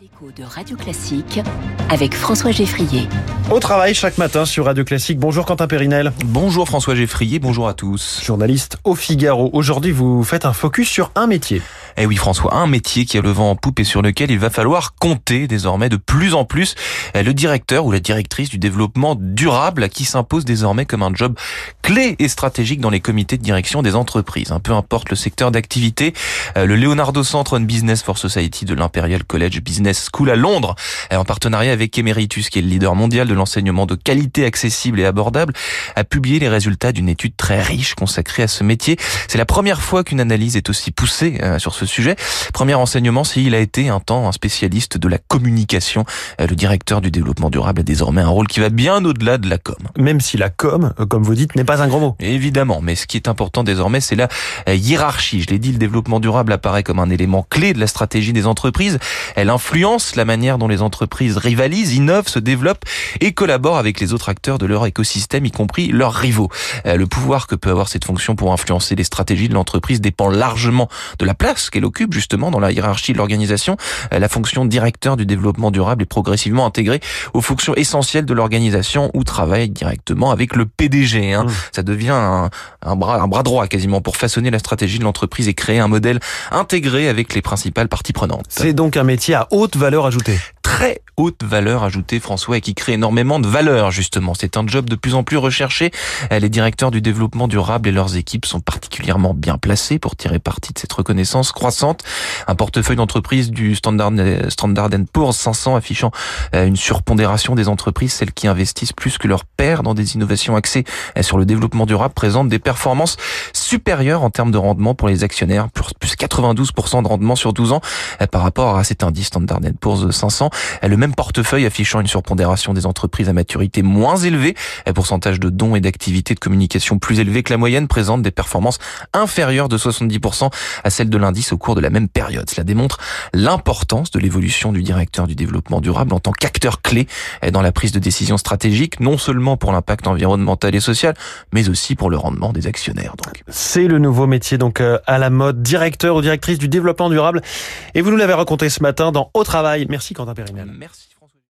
L'écho de Radio Classique avec François Geffrier. Au travail chaque matin sur Radio Classique. Bonjour Quentin Périnel. Bonjour François Geffrier, bonjour à tous. Journaliste au Figaro. Aujourd'hui, vous faites un focus sur un métier. Eh oui François, un métier qui a le vent en poupe et sur lequel il va falloir compter désormais de plus en plus. Le directeur ou la directrice du développement durable qui s'impose désormais comme un job clé et stratégique dans les comités de direction des entreprises. Peu importe le secteur d'activité, le Leonardo Centre on Business for Society de l'Imperial College Business School à Londres, en partenariat avec Emeritus, qui est le leader mondial de l'enseignement de qualité accessible et abordable, a publié les résultats d'une étude très riche consacrée à ce métier. C'est la première fois qu'une analyse est aussi poussée sur ce sujet. Premier enseignement, s'il a été un temps un spécialiste de la communication. Le directeur du développement durable a désormais un rôle qui va bien au-delà de la com. Même si la com, comme vous dites, n'est pas un grand mot. Évidemment, mais ce qui est important désormais, c'est la hiérarchie. Je l'ai dit, le développement durable apparaît comme un élément clé de la stratégie des entreprises. Elle influence la manière dont les entreprises rivalisent, innovent, se développent et collaborent avec les autres acteurs de leur écosystème, y compris leurs rivaux. Le pouvoir que peut avoir cette fonction pour influencer les stratégies de l'entreprise dépend largement de la place qu'elle occupe justement dans la hiérarchie de l'organisation. La fonction de directeur du développement durable est progressivement intégrée aux fonctions essentielles de l'organisation où travaille directement avec le PDG. Hein. Mmh. Ça devient un, un, bras, un bras droit quasiment pour façonner la stratégie de l'entreprise et créer un modèle intégré avec les principales parties prenantes. C'est donc un métier à haute valeur ajoutée très haute valeur ajoutée, François, et qui crée énormément de valeur, justement. C'est un job de plus en plus recherché. Les directeurs du développement durable et leurs équipes sont particulièrement bien placés pour tirer parti de cette reconnaissance croissante. Un portefeuille d'entreprise du Standard, Standard Poor's 500 affichant une surpondération des entreprises, celles qui investissent plus que leurs pairs dans des innovations axées sur le développement durable, présentent des performances supérieures en termes de rendement pour les actionnaires, plus 92% de rendement sur 12 ans par rapport à cet indice Standard Poor's 500. Le même portefeuille affichant une surpondération des entreprises à maturité moins élevée, un pourcentage de dons et d'activités de communication plus élevé que la moyenne présente des performances inférieures de 70% à celles de l'indice au cours de la même période. Cela démontre l'importance de l'évolution du directeur du développement durable en tant qu'acteur clé dans la prise de décision stratégique, non seulement pour l'impact environnemental et social, mais aussi pour le rendement des actionnaires. C'est le nouveau métier donc euh, à la mode, directeur ou directrice du développement durable. Et vous nous l'avez raconté ce matin dans Au Travail. Merci Quentin Merci.